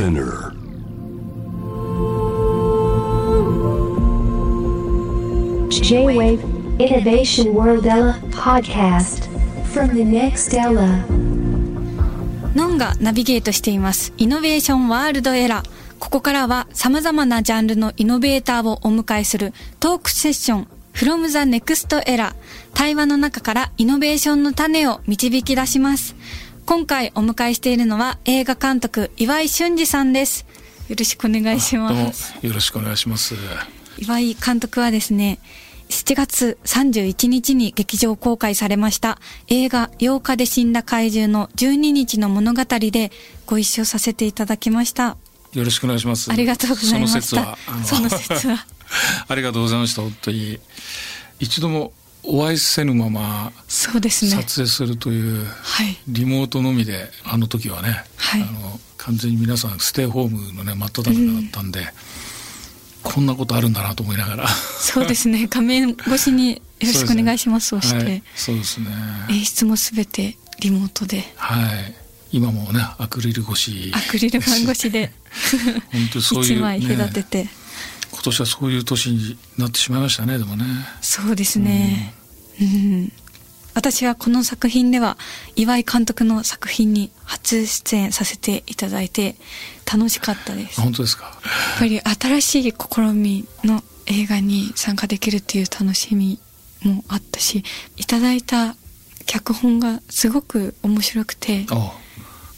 Spinner. J-Wave Innovation World Ella podcast from the next Ella. ノンがナビゲートしています。イノベーションワールドエラー。ここからは様々なジャンルのイノベーターをお迎えするトークセッション from the next era。対話の中からイノベーションの種を導き出します。今回お迎えしているのは映画監督岩井俊二さんです。よろしくお願いしどうもます。よろしくお願いします。岩井監督はですね、7月31日に劇場公開されました映画8日で死んだ怪獣の12日の物語でご一緒させていただきました。よろしくお願いします。ありがとうございました。その説は、あのその説は。ありがとうございました。本当に一度もお会いせぬままそうですね。撮影するというはい。リモートのみであの時はね、はいあの完全に皆さんステイホームのね真っ只中だったんで、こんなことあるんだなと思いながら。そうですね。画面越しによろしくお願いします。そして、はい、そうですね。演出もすべてリモートで、はい。今もねアクリル越し。アクリル板越しで 本当にそういう、ね、一枚隔てて。今年はそういう年になってしまいましたねでもね。そうですね。うん。私はこの作品では岩井監督の作品に初出演させていただいて楽しかったです。やっ本当ですか？ぱり新しい試みの映画に参加できるっていう楽しみもあったし、いただいた脚本がすごく面白くてあ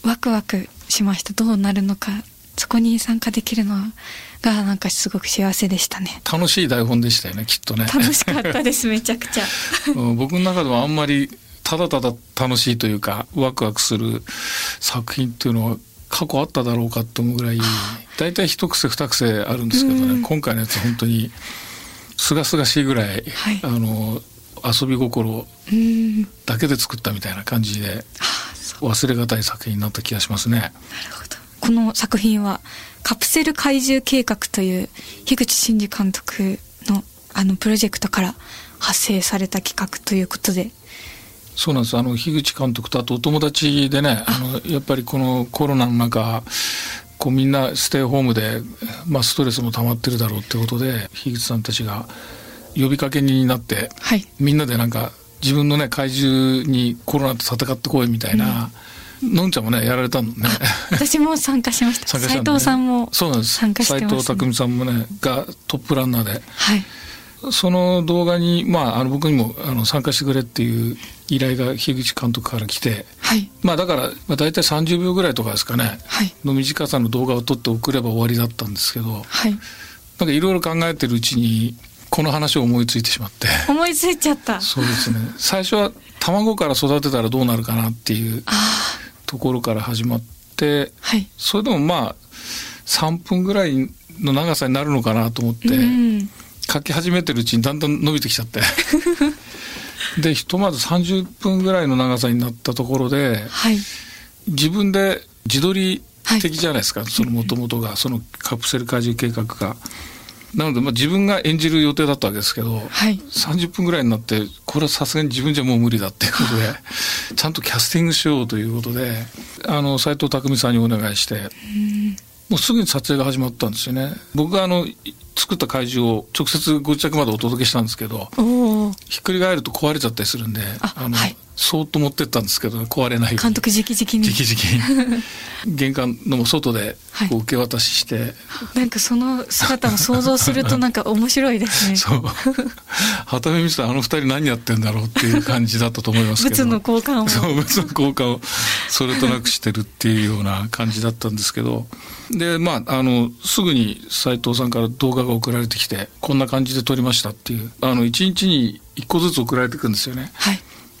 ワクワクしました。どうなるのか、そこに参加できるのがなんかすごく幸せでしたね。楽しい台本でしたよねきっとね。楽しかったです、めちゃくちゃ。うん僕の中ではあんまりただただ楽しいというかワクワクする作品っていうのは過去あっただろうかと思うぐらい大体一癖二癖あるんですけどね、うん今回のやつ本当にすがすがしいぐらい、はいあの遊び心うん。だけで作ったみたいな感じで忘れがたい作品になった気がしますね。なるほど。この作品はカプセル怪獣計画という樋口真嗣監督のあのプロジェクトから発生された企画ということで、そうなんです。あの、樋口監督とあとお友達でね、あの、やっぱりこのコロナの中、こうみんなステイホームで、まあストレスも溜まってるだろうってことで、樋口さんたちが呼びかけになって、はい。みんなでなんか自分のね、怪獣にコロナと戦ってこいみたいな、のんちゃんもね、やられたのね。私も参加しました。斉参加したんでね藤さんもそうなんです。参加してます、ね。斉藤匠さんもね、がトップランナーで、はい。その動画に、まあ、あの僕にもあの参加してくれっていう依頼が樋口監督から来て、はい。まあだから、まあ、大体30秒ぐらいとかですかね、はい。の短さの動画を撮って送れば終わりだったんですけど、はい。なんかいろいろ考えてるうちに、この話を思いついてしまって、思いついちゃった。そうですね、最初は卵から育てたらどうなるかなっていうああ。ところから始まって、はい。それでもまあ、3分ぐらいの長さになるのかなと思って、うん。書き始めてるうちにだんだん伸びてきちゃって。で、ひとまず30分ぐらいの長さになったところで、はい。自分で自撮り的じゃないですか、そのもともとがそのカプセル怪獣計画が。なので、まあ、自分が演じる予定だったわけですけど、はい。30分ぐらいになってこれはさすがに自分じゃもう無理だっていうことで ちゃんとキャスティングしようということであの斉藤工さんにお願いしてもうすぐに撮影が始まったんですよね僕があの作った怪獣を直接ご自宅までお届けしたんですけど。ひっくり返ると壊れちゃったりするんでの、あはいそーっと持ってったんですけど、壊れない監督直々に。直々に玄関の外ではいこう受け渡しして、なんかその姿を想像すると なんか面白いですね。そう旗目見てたらあの二人何やってんだろうっていう感じだったと思いますけど物の交換を。そう物の交換をそれとなくしてるっていうような感じだったんですけどでまああのすぐに斉藤さんから動画が送られてきてこんな感じで撮りましたっていうあの1日に1個ずつ送られてくるんですよね。はい。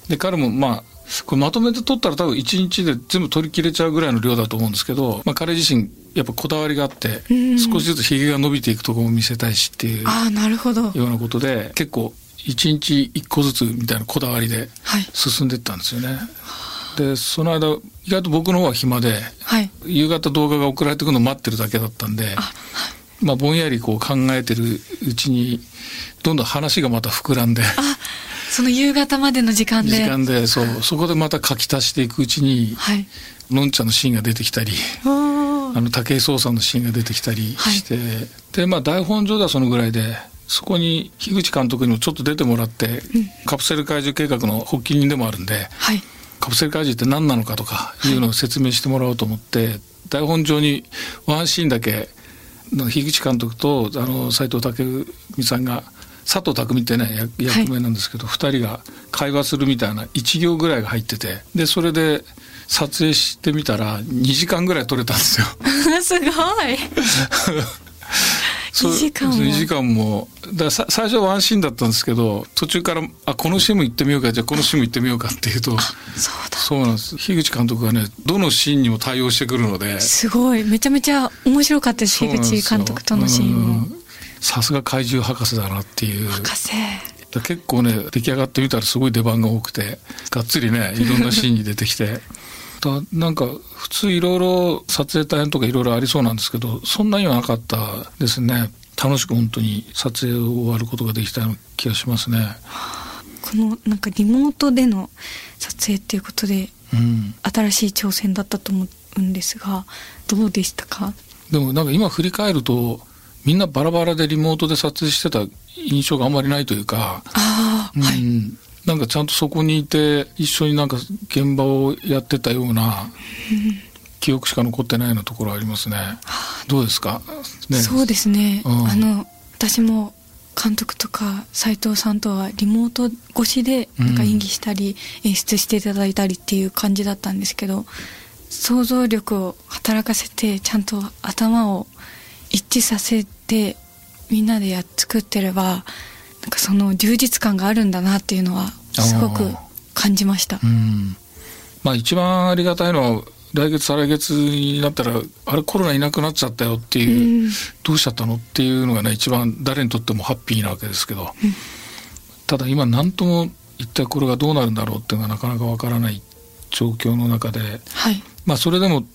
で彼もまあこれまとめて撮ったら多分1日で全部取り切れちゃうぐらいの量だと思うんですけど、まあ、彼自身やっぱこだわりがあってうん少しずつひげが伸びていくところも見せたいしっていうよああ、なるほど。うなことで結構1日1個ずつみたいなこだわりではい。進んでいったんですよね。でその間意外と僕の方は暇ではい。夕方動画が送られてくるのを待ってるだけだったんであ、まあ、ぼんやりこう考えてるうちにどんどん話がまた膨らんで。あ、その夕方までの時間で。時間でそうそこでまた書き足していくうちにはい。のんちゃんのシーンが出てきたりあの武井壮さんのシーンが出てきたりして、でまあ台本上ではそのぐらいでそこに樋口監督にもちょっと出てもらって、カプセル怪獣計画の発起人でもあるんではい。カプセル怪獣って何なのかとかい。うのを説明してもらおうと思って、台本上にワンシーンだけの樋口監督とあの斎藤工さんが佐藤匠ってね役役名なんですけど、二人が会話するみたいな1行ぐらいが入っててでそれで撮影してみたら2時間ぐらい撮れたんですよ。すごい。そう2時間も。2時間も。だ最初はワンシーンだったんですけど途中からあこのシーンも行ってみようかじゃあこのシーンも行ってみようかっていうとそうだ。そうなんです。樋口監督がねどのシーンにも対応してくるので。すごい。めちゃめちゃ面白かったです樋口監督とのシーンも。うんさすが怪獣博士だなっていう。博士。だ結構ね出来上がってみたらすごい出番が多くてがっつりねいろんなシーンに出てきて。だなんか普通いろいろ撮影大変とかいろいろありそうなんですけどそんなにはなかったですね。楽しく本当に撮影を終わることができたような気がしますね。このなんかリモートでの撮影っていうことでうん。新しい挑戦だったと思うんですがどうでしたか？でもなんか今振り返るとみんなバラバラでリモートで撮影してた印象があんまりないというかああ、はい。うん、なんかちゃんとそこにいて一緒になんか現場をやってたような記憶しか残ってないようなところありますね。どうですか、ね、そうですね、うん。あの私も監督とか斉藤さんとはリモート越しでなんか演技したり演出していただいたりっていう感じだったんですけど想像力を働かせてちゃんと頭を一致させてみんなでやっ作ってればなんかその充実感があるんだなっていうのはすごく感じました。うん、まあ一番ありがたいのは来月再来月になったらあれコロナいなくなっちゃったよっていう、うん。どうしちゃったのっていうのがね一番誰にとってもハッピーなわけですけど、ただ今何とも一体これがどうなるんだろうっていうのがなかなかわからない状況の中で。はい。まあそれでも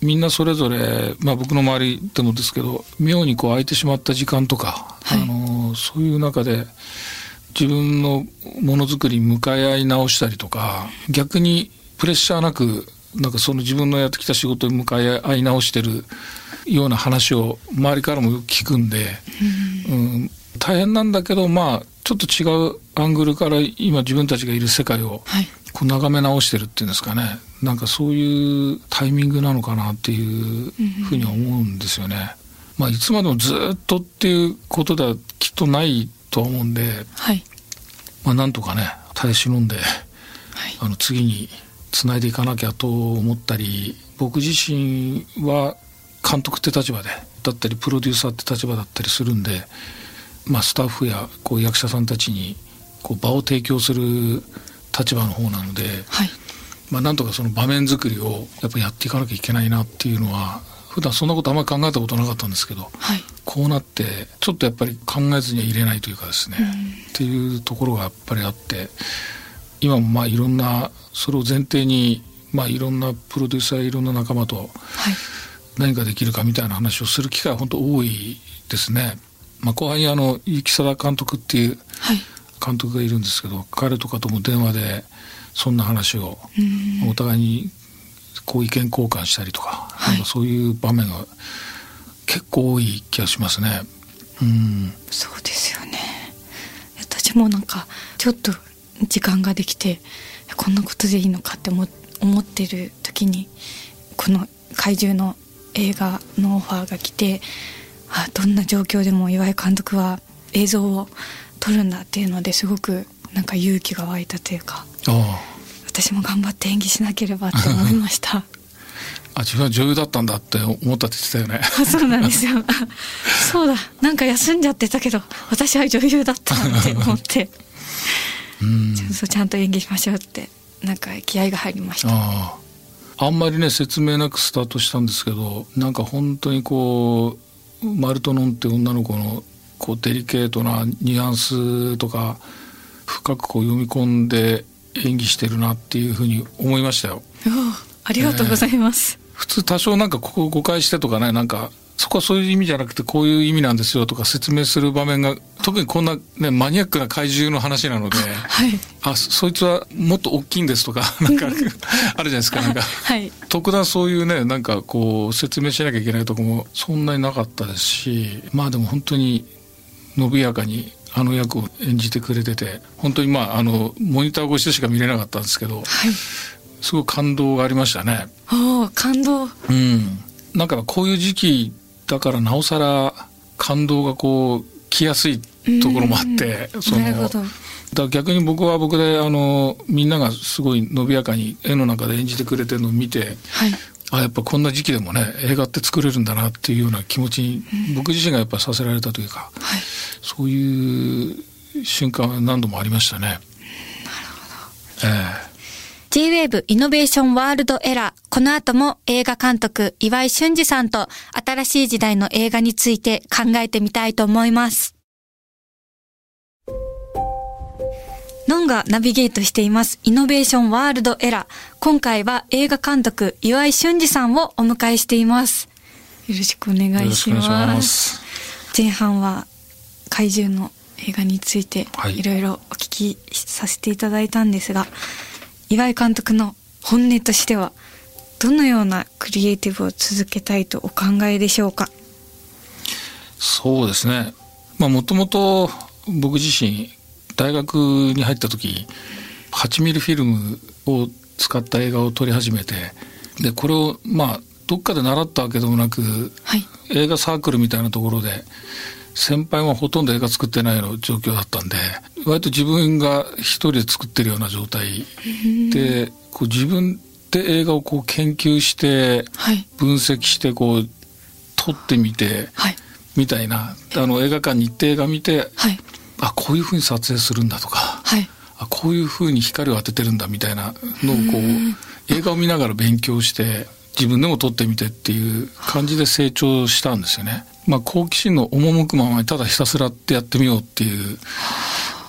みんなそれぞれ、まあ、僕の周りでもですけど妙にこう空いてしまった時間とか、はい。あのそういう中で自分のものづくりに向かい合い直したりとか逆にプレッシャーなくなんかその自分のやってきた仕事に向かい合い直してるような話を周りからもよく聞くんで、うん、大変なんだけどまあちょっと違うアングルから今自分たちがいる世界をはい。こう眺め直してるっていうんですかねなんかそういうタイミングなのかなっていうふうには思うんですよね。まあいつまでもずっとっていうことではきっとないとは思うんで、はい。まあなんとかね耐え忍んではい。あの次につないでいかなきゃと思ったり僕自身は監督って立場でだったりプロデューサーって立場だったりするんで、まあ、スタッフやこう役者さんたちにこう場を提供する立場の方なので、はいまあ、なんとかその場面作りをやっぱやっていかなきゃいけないなっていうのは普段そんなことあんまり考えたことなかったんですけどはい。こうなってちょっとやっぱり考えずには入れないというかですね、っていうところがやっぱりあって今もまあいろんなそれを前提にまあいろんなプロデューサーいろんな仲間とはい。何ができるかみたいな話をする機会は本当多いですね。まあ、後輩にあの結城貞監督っていうはい。監督がいるんですけど彼とかとも電話でそんな話をお互いにこう意見交換したりとか,、はい。なんかそういう場面が結構多い気がしますね。うん。そうですよね。私もなんかちょっと時間ができてこんなことでいいのかって思思ってる時にこの怪獣の映画のオファーが来てあどんな状況でも岩井監督は映像を撮るんだっていうのですごくなんか勇気が湧いたというかあ私も頑張って演技しなければって思いました。ああ自分は女優だったんだって思ったって言ってたよね。あそうなんですよ。あそうだ。なんか休んじゃってたけど私は女優だったなって思って。うん。ちゃんと演技しましょうってなんか気合が入りました。あんまりね説明なくスタートしたんですけどなんか本当にこうマルトノンって女の子のこうデリケートなニュアンスとか深くこう読み込んで演技してるなっていうふうに思いましたよ。おありがとうございます、普通多少なんかここ誤解してとかねなんかそこはそういう意味じゃなくてこういう意味なんですよとか説明する場面が特にこんな、ね、マニアックな怪獣の話なので、はい。あそそいつはもっと大きいんですとか なんかあるじゃないですかなんか。はい。特段そういうねなんかこう説明しなきゃいけないとこもそんなになかったですしまあでも本当に伸びやかにあの役を演じてくれてて本当にまああのモニター越しでしか見れなかったんですけどはい。すごい感動がありましたね。感動。うん、なんかこういう時期だからなおさら感動がこう来やすいところもあってそのなるほど。だ逆に僕は僕であのみんながすごい伸びやかに絵の中で演じてくれてるのを見てはいあやっぱこんな時期でもね映画って作れるんだなっていうような気持ちに僕自身がやっぱさせられたというかはいそういう瞬間は何度もありましたね。なるほど。え J-Wave イノベーションワールドエラー。この後も映画監督岩井俊二さんと新しい時代の映画について考えてみたいと思います。ノンがナビゲートしていますイノベーションワールドエラー。今回は映画監督岩井俊二さんをお迎えしています。よろしくお願いします。ます。前半は怪獣の映画についてはいいろいろお聞きさせていただいたんですが、岩井監督の本音としてはどのようなクリエイティブを続けたいとお考えでしょうか？そうですね。まあもともと僕自身大学に入った時8ミリフィルムを使った映画を撮り始めてでこれをまあどっかで習ったわけでもなくはい。映画サークルみたいなところで先輩はほとんど映画作ってないの状況だったんで割と自分が一人で作ってるような状態。でこう自分で映画をこう研究してはい。分析してこう撮ってみてはい。みたいな。あの映画館に行って映画見てはいあこういうふうに撮影するんだとか。はい。あこういうふうに光を当ててるんだみたいなのをこう映画を見ながら勉強して自分でも撮ってみてっていう感じで成長したんですよね。まあ、好奇心の赴くままにただひたすらってやってみようっていう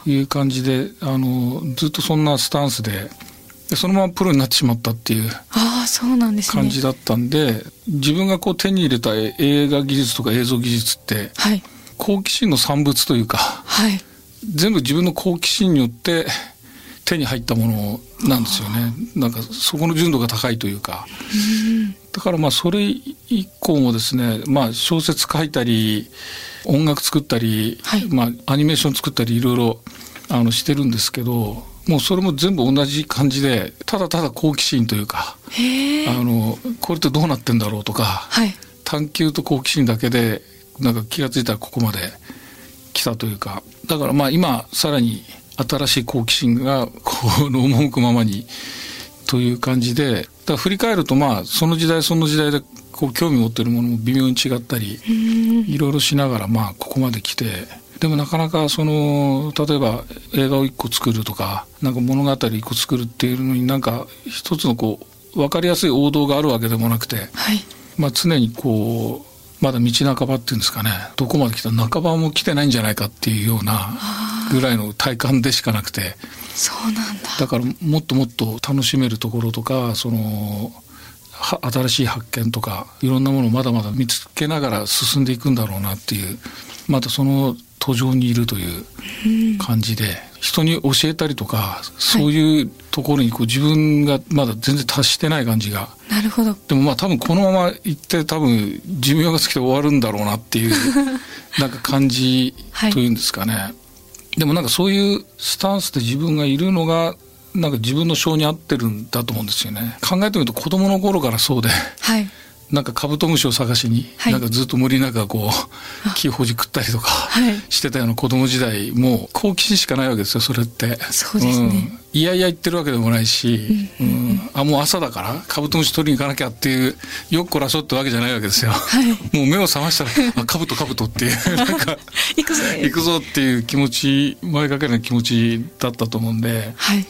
いう感じであのずっとそんなスタンスででそのままプロになってしまったっていう感じだったんで、自分がこう手に入れた映画技術とか映像技術ってはい好奇心の産物というかはい。全部自分の好奇心によって手に入ったものなんですよね。なんかそこの純度が高いというか。だからまあそれ以降もですね、まあ、小説書いたり音楽作ったり、はい。まあ、アニメーション作ったりいろいろあのしてるんですけどもうそれも全部同じ感じでただただ好奇心というかあのこれってどうなってんだろうとかはい。探求と好奇心だけでなんか気が付いたらここまで来たというかだからまあ今さらに新しい好奇心が この赴くままにという感じでだ振り返るとまあその時代その時代でこう興味持ってるものも微妙に違ったりいろいろしながらまあここまで来てでもなかなかその例えば映画を一個作るとかなんか物語一個作るっていうのになんか一つのこう分かりやすい王道があるわけでもなくてはい。まあ、常にこうまだ道半ばっていうんですかね。どこまで来た？半ばも来てないんじゃないかっていうようなぐらいの体感でしかなくて。そうなんだ。だからもっともっと楽しめるところとかそのは新しい発見とかいろんなものをまだまだ見つけながら進んでいくんだろうなっていう。またその途上にいるという感じで、人に教えたりとかそういうところにこう自分がまだ全然達してない感じが。なるほど。でもまあ多分このまま行って多分寿命が尽きて終わるんだろうなっていう なんか感じはいというんですかね、でもなんかそういうスタンスで自分がいるのがなんか自分の性に合ってるんだと思うんですよね。考えてみると子供の頃からそうで。はいなんかカブトムシを探しに、はい。なんかずっと森の中こう木ほじくったりとかはい。してたような子供時代もう好奇心しかないわけですよそれって。そうですね。ん。いやいや言ってるわけでもないし、うん。あもう朝だからカブトムシ取りに行かなきゃっていうよっこらしょってわけじゃないわけですよ、もう目を覚ましたらあカブトカブトっていう なんか行くぞ行くぞっていう気持ち前かける気持ちだったと思うんで。はい。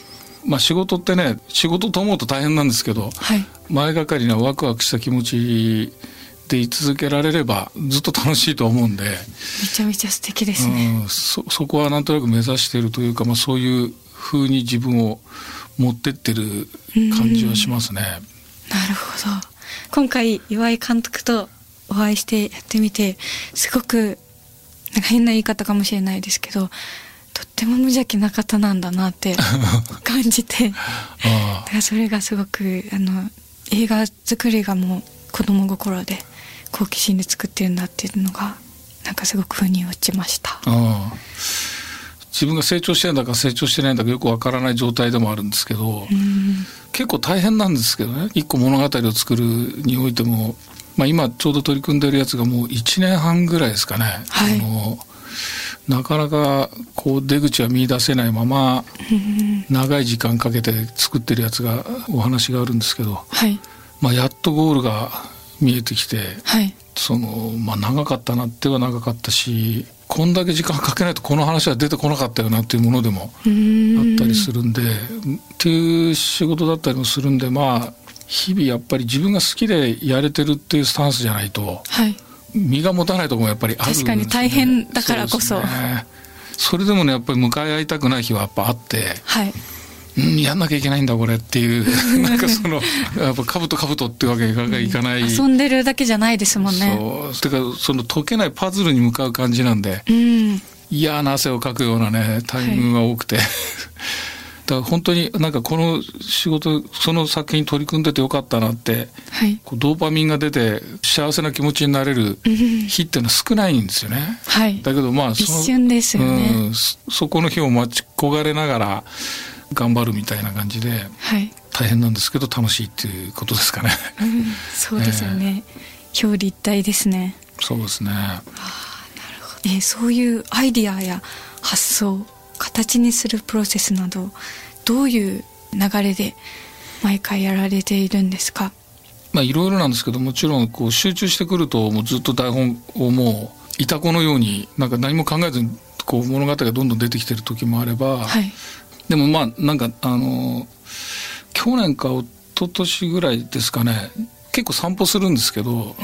まあ仕事ってね仕事と思うと大変なんですけどはい前がかりなワクワクした気持ちで居続けられればずっと楽しいと思うんで、めちゃめちゃ素敵ですね、うん、そそこはなんとなく目指しているというか、まあ、そういう風に自分を持ってってる感じはしますね。なるほど。今回岩井監督とお会いしてやってみてすごくなんか変な言い方かもしれないですけどとっても無邪気な方なんだなって感じて。あ。だからそれがすごくあの映画作りがもう子供心で好奇心で作ってるんだっていうのがなんかすごく腑に落ちました。自分が成長してるんだか成長してないんだかよくわからない状態でもあるんですけど、うん。結構大変なんですけどね。一個物語を作るにおいても、まあ、今ちょうど取り組んでるやつがもう1年半ぐらいですかね、はい。あのなかなかこう出口は見出せないまま長い時間かけて作ってるやつがお話があるんですけど、はい。まあ、やっとゴールが見えてきてはい。その、まあ、長かったなっては長かったしこんだけ時間かけないとこの話は出てこなかったよなっていうものでもあったりするんでっていう仕事だったりもするんでまあ日々やっぱり自分が好きでやれてるっていうスタンスじゃないとはい身が持たないところもやっぱりあるね、確かに大変だからこそ。うですね。それでもねやっぱり向かい合いたくない日はやっぱあって、はい。うん、やんなきゃいけないんだこれっていう なんかそのやっぱ兜兜っていうわけがいかない、遊んでるだけじゃないですもんね。そう。てかその解けないパズルに向かう感じなんでうん。嫌な汗をかくようなねタイミングが多くて、だか ら本当になんかこの仕事その作品に取り組んでてよかったなってはい。こうドーパミンが出て幸せな気持ちになれる日っていうのは少ないんですよね。はい。だけどまあ一瞬ですよね。うん。そそこの日を待ち焦がれながら頑張るみたいな感じではい。大変なんですけど楽しいっていうことですかね。うん。そうですよね。表裏一体ですね。そうですね。えーそういうアイディアや発想形にするプロセスなどどういう流れで毎回やられているんですか？まあいろいろなんですけどもちろんこう集中してくるともうずっと台本をもういた子のようになんか何も考えずにこう物語がどんどん出てきてる時もあれば、はい。でもまあなんかあの去年か一昨年ぐらいですかね。結構散歩するんですけど、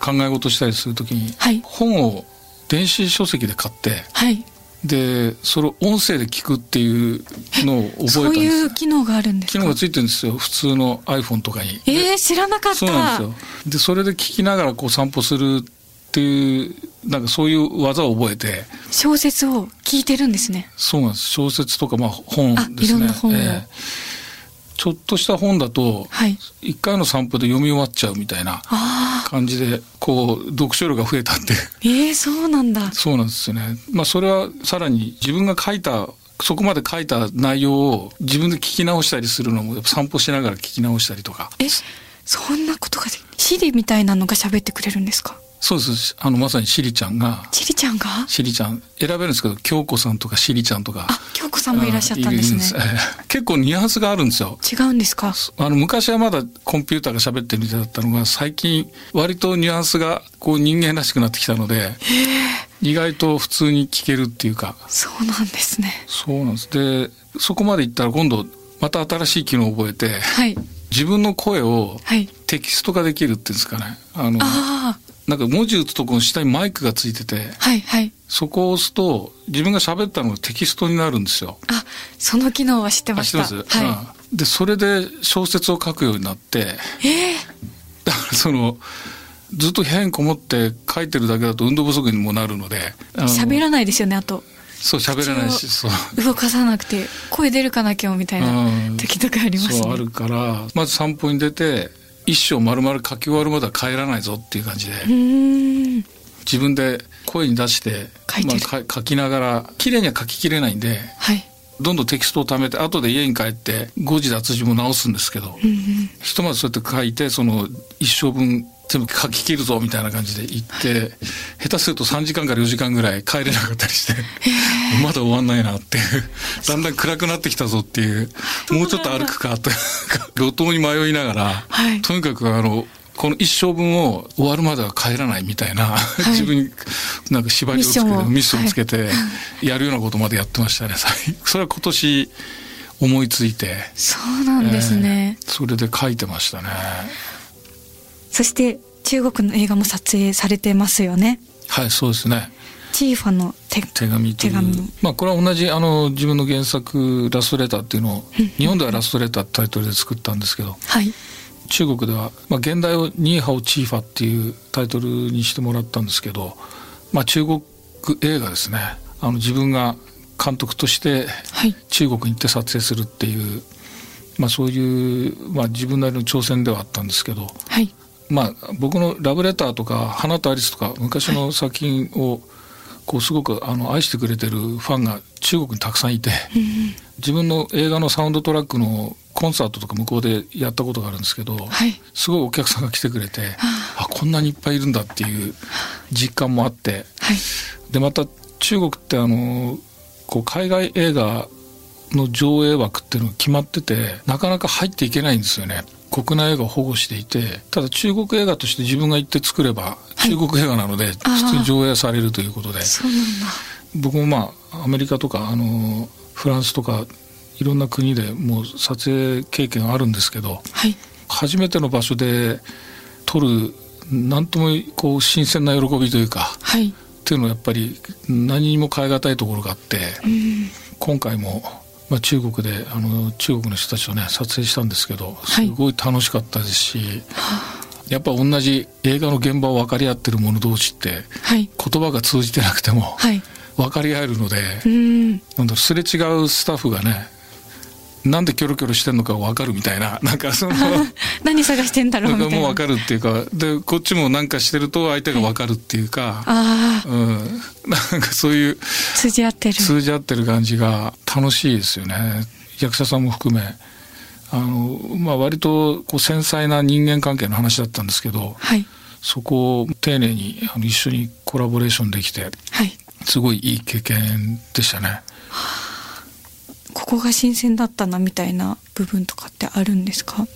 考え事したりする時に、はい。本を電子書籍で買ってはいでそれを音声で聞くっていうのを覚えたんですそういう機能があるんですか？機能がついてるんですよ普通の iPhone とかに。えー、知らなかったそうなんですよ。で、それで聞きながらこう散歩するっていう、なんかそういう技を覚えて、小説を聞いてるんですねそうなんです。小説とか、まあ本あですね。いろんな本をちょっとした本だと、はい一回の散歩で読み終わっちゃうみたいな感じで、こう、読書量が増えたって。えー、そうなんだそうなんですよね。まあそれはさらに自分が書いた、そこまで書いた内容を自分で聞き直したりするのも、やっぱ散歩しながら聞き直したりとか。えそんなことがでシリみたいなのが喋ってくれるんですか？そうです。あの、まさにシリちゃんが、チリちゃんが？シリちゃん。選べるんですけど京子さんとかシリちゃんとかあ京子さんもいらっしゃったんですね。す。結構ニュアンスがあるんですよ。違うんですか？あの昔はまだコンピューターが喋ってるみたいだったのが最近割とニュアンスがこう人間らしくなってきたので意外と普通に聞けるっていうか。そうなんですね。そうなんです。でそこまでいったら今度また新しい機能を覚えてはい。自分の声をはいテキスト化できるっていうんですかね。あのあなんか文字打つとこの下にマイクがついててあはいはい。そこを押すと自分が喋ったのがテキストになるんですよ。あその機能は知ってました。はうん。でそれで小説を書くようになっていええだからそのずっと部屋にこもって書いてるだけだと運動不足にもなるので喋らないですよねあと。そう喋れないし口そう。動かさなくて声出るかな今日みたいなうん。時とかありますね。そうあるからまず散歩に出て一生丸々書き終わるまでは帰らないぞっていう感じで、自分で声に出して書いてる。まあ、か書きながら綺麗には書ききれないんではい。どんどんテキストを貯めて後で家に帰って誤字脱字も直すんですけど、うんうん。ひとまずそうやって書いてその一生分全部書き切るぞみたいな感じで行って下手すると3時間から4時間ぐらい帰れなかったりしてまだ終わんないなっていう。だんだん暗くなってきたぞっていう。もうちょっと歩くかと路頭に迷いながら、はい。とにかくあのこの一生分を終わるまでは帰らないみたいな、い。自分になんか縛りをつけてミッションを。つけてやるようなことまでやってましたね。それは今年思いついて。そうなんですね、えーそれで書いてましたね。そして中国の映画も撮影されてますよね。はい、そうですね。チーファの手手紙という。手紙。まあこれは同じあの自分の原作「ラストレター」っていうのを日本では「ラストレター」ってタイトルで作ったんですけどはい。中国では、まあ、現代を「ニーハオチーファ」っていうタイトルにしてもらったんですけど、まあ、中国映画ですね。あの自分が監督として中国に行って撮影するっていう、まあ、そういう、まあ、自分なりの挑戦ではあったんですけど、はい。まあ、僕の「ラブレター」とか「花とアリス」とか昔の作品をこうすごくあの愛してくれてるファンが中国にたくさんいて、自分の映画のサウンドトラックのコンサートとか向こうでやったことがあるんですけど、はい。すごいお客さんが来てくれて、あこんなにいっぱいいるんだっていう実感もあってはい。でまた中国ってあのこう海外映画の上映枠っていうのが決まっててなかなか入っていけないんですよね国内映画を保護していてただ中国映画として自分が行って作れば中国映画なので普通に上映されるということで。僕もまあアメリカとかあのフランスとかいろんな国でもう撮影経験あるんですけどはい。初めての場所で撮る何ともこう新鮮な喜びというかはい。っていうのはやっぱり何にも変え難いところがあって、うん。今回も、まあ、中国であの中国の人たちとね撮影したんですけどはいすごい楽しかったですし、やっぱ同じ映画の現場を分かり合ってる者同士ってはい。言葉が通じてなくてもはい。分かり合えるので、うん。なんだすれ違うスタッフがねなんでキョロキョロしてんのか分かるみたいな なんかその何探してんだろうみたいな。かもう分かるっていうかでこっちもなんかしてると相手が分かるっていうか、ああ、うん、なんかそういう通じ合ってる。通じ合ってる感じが楽しいですよね役者さんも含めあの、まあ、割とこう繊細な人間関係の話だったんですけどはい。そこを丁寧にあの一緒にコラボレーションできてはい。すごいいい経験でしたね。ここが新鮮だったなみたいな部分とかってあるんですか？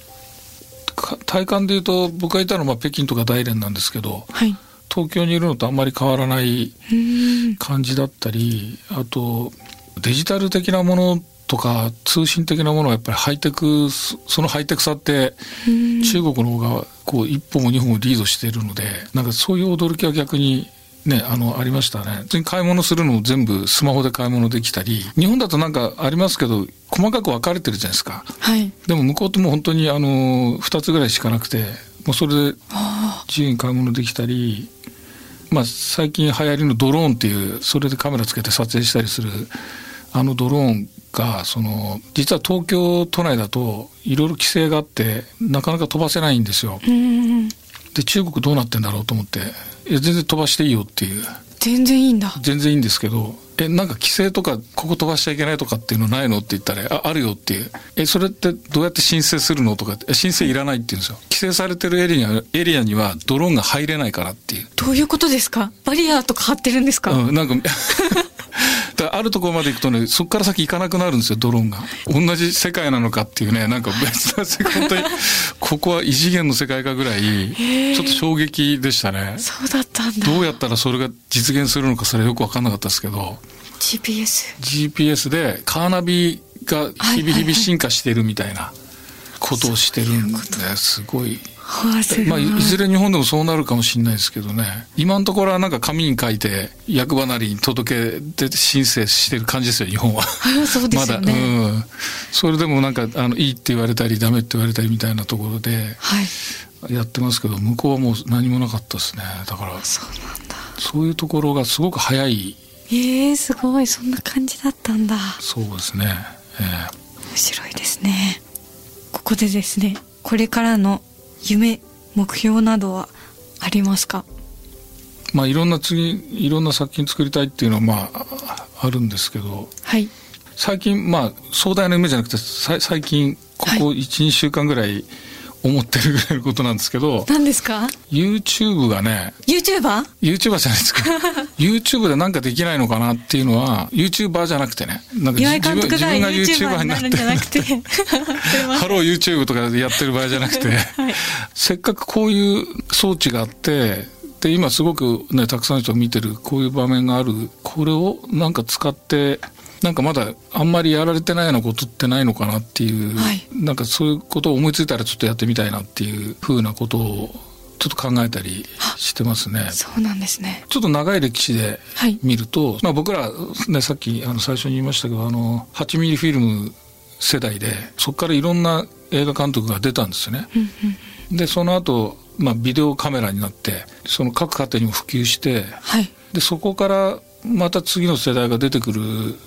か体感で言うと僕がいたのはまあ北京とか大連なんですけどはい。東京にいるのとあんまり変わらないうん。感じだったりあとデジタル的なものとか通信的なものはやっぱりハイテクそそのハイテクさってうん中国の方がこう一歩も二歩もリードしているのでなんかそういう驚きは逆にねあのありましたね。普通に買い物するのも全部スマホで買い物できたり日本だとなんかありますけど細かく分かれてるじゃないですか。はい。でも向こうってもう本当にあの2つぐらいしかなくてもうそれであ自由に買い物できたり、まあ、最近流行りのドローンっていうそれでカメラつけて撮影したりするあのドローンがその実は東京都内だといろいろ規制があってなかなか飛ばせないんですよ。で中国どうなってんだろうと思っていや全然飛ばしていいよっていう。全然いいんだ。全然いいんですけどえなんか規制とかここ飛ばしちゃいけないとかっていうのないのって言ったらああるよっていう。えそれってどうやって申請するのとかえ申請いらないって言うんですよ。規制されてるエリアエリアにはドローンが入れないからっていう。どういうことですか？バリアとか張ってるんですか、うん、なんかだあるところまで行くとねそこから先行かなくなるんですよドローンが同じ世界なのかっていうねなんか別な世界本当に ここは異次元の世界かぐらいちょっと衝撃でしたねそうだったんだ。どうやったらそれが実現するのかそれはよく分かんなかったですけど GPS。GPS でカーナビが日々日々進化してるみたいなことをしてるんですごい。まあ、いいずれ日本でもそうなるかもしれないですけどね今のところはなんか紙に書いて役場なりに届けて申請してる感じですよ日本は。あそうですよね。まだ、うん、それでもなんかあのいいって言われたりダメって言われたりみたいなところではい。やってますけど向こうはもう何もなかったですねだからそうなんだ。そういうところがすごく早いえー、すごい。そんな感じだったんだ。そうですね、え面白いですね。ここでですね、これからの夢、目標などはありますか？えまあいろんな次いろんな作品作りたいっていうのはまああるんですけどはい。最近まあ壮大な夢じゃなくてさ最近ここ1、2週間ぐらい思ってるぐらいのことなんですけど何ですか？YouTube がね ?YouTuber? YouTuber じゃないですか YouTube でなんかできないのかなっていうのは YouTuber じゃなくてねなんか岩井監督が YouTuber になるんじゃなくて。Hello YouTube とかでやってる場合じゃなくて、せっかくこういう装置があってで今すごくねたくさんの人が見てるこういう場面があるこれをなんか使ってなんかまだあんまりやられてないようなことってないのかなっていう、はいなんかそういうことを思いついたらちょっとやってみたいなっていうふうなことをちょっと考えたりしてますね。そうなんですね。ちょっと長い歴史ではい見ると、まあ、僕ら、ね、さっきあの最初に言いましたけどあの8ミリフィルム世代でそこからいろんな映画監督が出たんですよね。でその後、まあビデオカメラになってその各家庭にも普及して、はい。でそこからまた次の世代が出てくる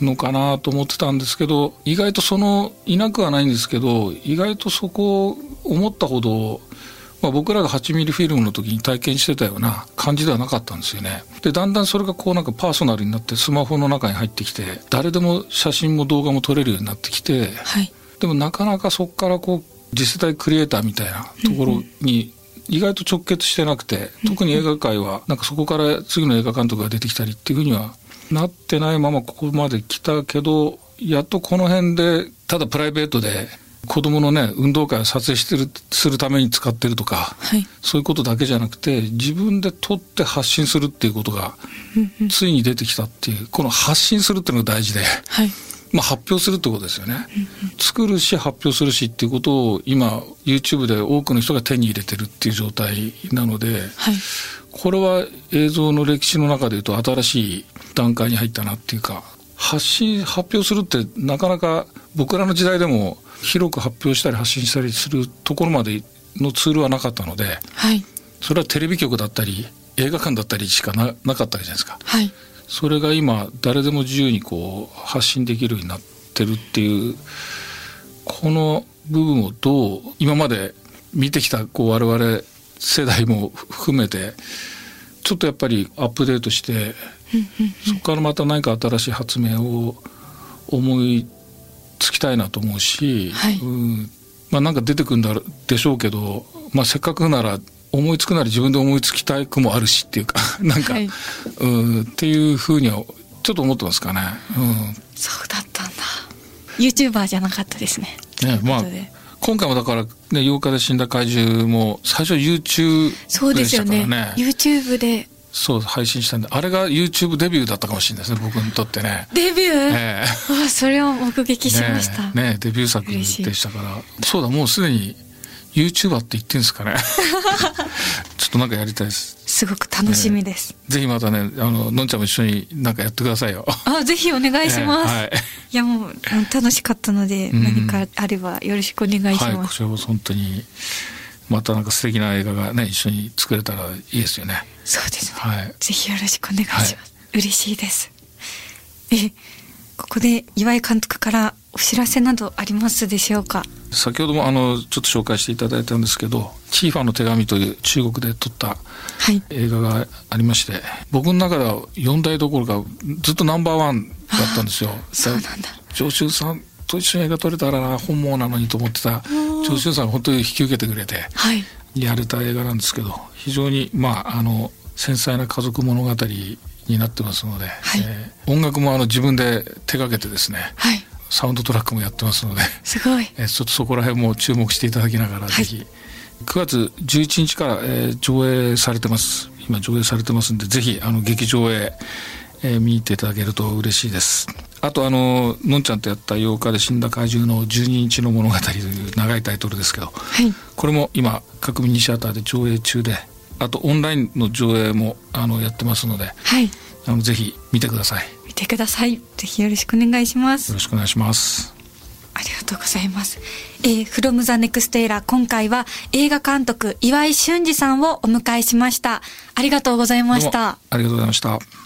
のかなと思ってたんですけど意外とそのいなくはないんですけど意外とそこを思ったほど、まあ、僕らが8ミリフィルムの時に体験してたような感じではなかったんですよねでだんだんそれがこうなんかパーソナルになってスマホの中に入ってきて誰でも写真も動画も撮れるようになってきてはい。でもなかなかそこからこう次世代クリエイターみたいなところに意外と直結してなくて特に映画界はなんかそこから次の映画監督が出てきたりっていうふうにはなってないままここまで来たけどやっとこの辺でただプライベートで子供のね運動会を撮影してるするために使ってるとかはい。そういうことだけじゃなくて自分で撮って発信するっていうことがついに出てきたっていうこの発信するっていうのが大事で。はい。まあ、発表するってことですよね、作るし発表するしっていうことを今 YouTube で多くの人が手に入れてるっていう状態なのではい。これは映像の歴史の中でいうと新しい段階に入ったなっていうか発信発表するってなかなか僕らの時代でも広く発表したり発信したりするところまでのツールはなかったのではい。それはテレビ局だったり映画館だったりしかななかったじゃないですか。はい。それが今誰でも自由にこう発信できるようになってるっていうこの部分をどう今まで見てきたこう我々世代も含めてちょっとやっぱりアップデートしてそこからまた何か新しい発明を思いつきたいなと思うし、はいうんまあなんか出てくるんだでしょうけど、まあ、せっかくなら思いつくなら自分で思いつきたくもあるしっていうか なんか、はいうんっていうふうにはちょっと思ってますかね。うんそうだったんだ。YouTuber じゃなかったですね。ねまあ今回もだから、ね、8日で死んだ怪獣も最初 YouTube そうでですしたからよねね。YouTube でそう配信したんであれが YouTube デビューだったかもしれないですね僕にとってね。デビュー、えあそれを目撃しました。ねえねえデビュー作で嬉したから。そうだもうすでに YouTuber って言ってんですかね。ちょっとなんかやりたいです。すごく楽しみです。ぜひまたねあののんちゃんも一緒になんかやってくださいよ。あ、ぜひお願いします。ええはい。いやもう楽しかったので、うん。何かあればよろしくお願いしはい、ます。こちらこそ本当にまたなんか素敵な映画がね一緒に作れたらいいですよねそうですね。はいぜひよろしくお願いします。はい嬉しいです。え、ここで岩井監督からお知らせなどありますでしょうか？先ほどもあのちょっと紹介していただいたんですけど「チーファーの手紙」という中国で撮ったはい。映画がありまして僕の中では4代どころかずっとナンバーワンだったんですよ。そうなんだ。長州さんと一緒に映画撮れたらな本望なのにと思ってた長州さんが本当に引き受けてくれてはい。やれた映画なんですけど非常にまああの繊細な家族物語になってますので、はいえー音楽もあの自分で手掛けてですねはい。サウンドトラックもやってますので。すごい。えーちょっとそこら辺も注目していただきながら、いぜひ9月11日から、えー上映されてます今上映されてますんでぜひあの劇場へ、えー見ていただけると嬉しいですあとあののんちゃんとやった8日で死んだ怪獣の12日の物語という長いタイトルですけどはい。これも今各ミニシアターで上映中であとオンラインの上映もあのやってますのではい。あのぜひ見てくださいよ見てください。ぜひよろしくお願いします。ろしくお願いしますありがとうございます。えー、from the next era 今回は映画監督岩井俊二さんをお迎えしました。ありがとうございました。ありがとうございました